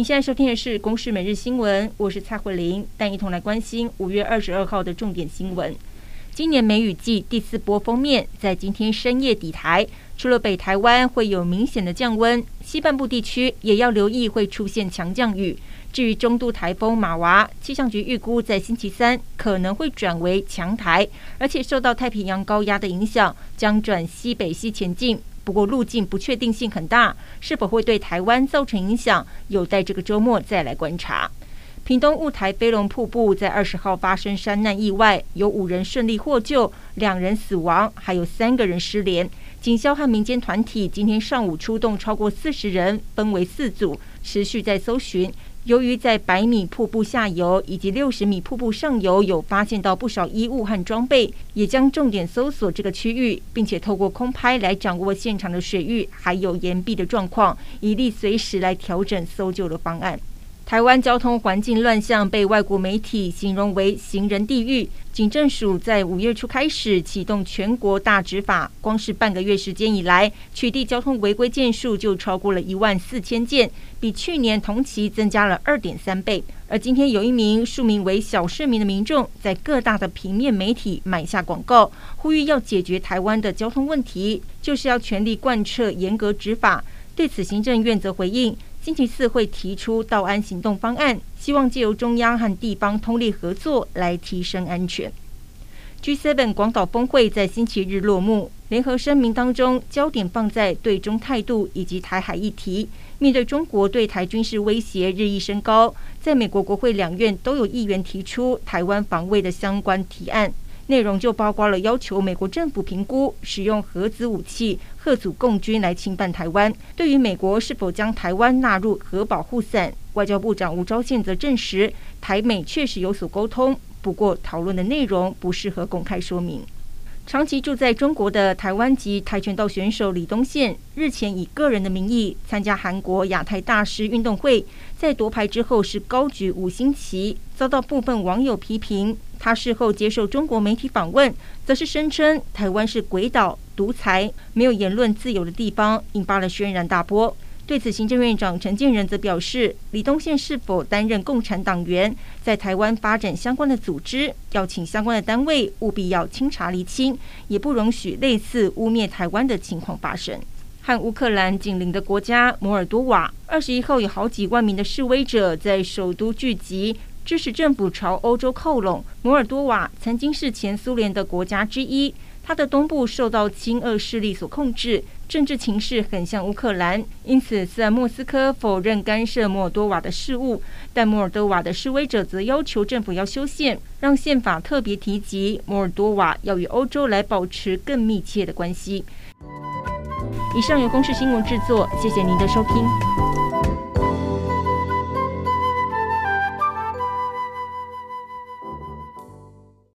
你现在收听的是《公视每日新闻》，我是蔡慧玲，带一同来关心五月二十二号的重点新闻。今年梅雨季第四波锋面在今天深夜抵台，除了北台湾会有明显的降温，西半部地区也要留意会出现强降雨。至于中度台风马娃，气象局预估在星期三可能会转为强台，而且受到太平洋高压的影响，将转西北西前进。不过路径不确定性很大，是否会对台湾造成影响，有待这个周末再来观察。屏东雾台飞龙瀑布在二十号发生山难意外，有五人顺利获救，两人死亡，还有三个人失联。警消和民间团体今天上午出动超过四十人，分为四组，持续在搜寻。由于在百米瀑布下游以及六十米瀑布上游有发现到不少衣物和装备，也将重点搜索这个区域，并且透过空拍来掌握现场的水域还有岩壁的状况，以利随时来调整搜救的方案。台湾交通环境乱象被外国媒体形容为“行人地狱”。警政署在五月初开始启动全国大执法，光是半个月时间以来，取缔交通违规件数就超过了一万四千件，比去年同期增加了二点三倍。而今天有一名署名为“小市民”的民众，在各大的平面媒体买下广告，呼吁要解决台湾的交通问题，就是要全力贯彻严格执法。对此，行政院则回应。星期四会提出道安行动方案，希望借由中央和地方通力合作来提升安全。G7 广岛峰会在星期日落幕，联合声明当中焦点放在对中态度以及台海议题。面对中国对台军事威胁日益升高，在美国国会两院都有议员提出台湾防卫的相关提案。内容就包括了要求美国政府评估使用核子武器吓阻共军来侵犯台湾。对于美国是否将台湾纳入核保护伞，外交部长吴钊燮则证实，台美确实有所沟通，不过讨论的内容不适合公开说明。长期住在中国的台湾籍跆拳道选手李东宪日前以个人的名义参加韩国亚太大师运动会，在夺牌之后是高举五星旗，遭到部分网友批评。他事后接受中国媒体访问，则是声称台湾是鬼岛、独裁、没有言论自由的地方，引发了轩然大波。对此，行政院长陈建仁则表示，李东宪是否担任共产党员，在台湾发展相关的组织，要请相关的单位务必要清查厘清，也不容许类似污蔑台湾的情况发生。和乌克兰紧邻的国家摩尔多瓦，二十一号有好几万名的示威者在首都聚集，致使政府朝欧洲靠拢。摩尔多瓦曾经是前苏联的国家之一。它的东部受到亲俄势力所控制，政治情势很像乌克兰，因此虽然莫斯科否认干涉摩尔多瓦的事务，但摩尔多瓦的示威者则要求政府要修宪，让宪法特别提及摩尔多瓦要与欧洲来保持更密切的关系。以上由公视新闻制作，谢谢您的收听。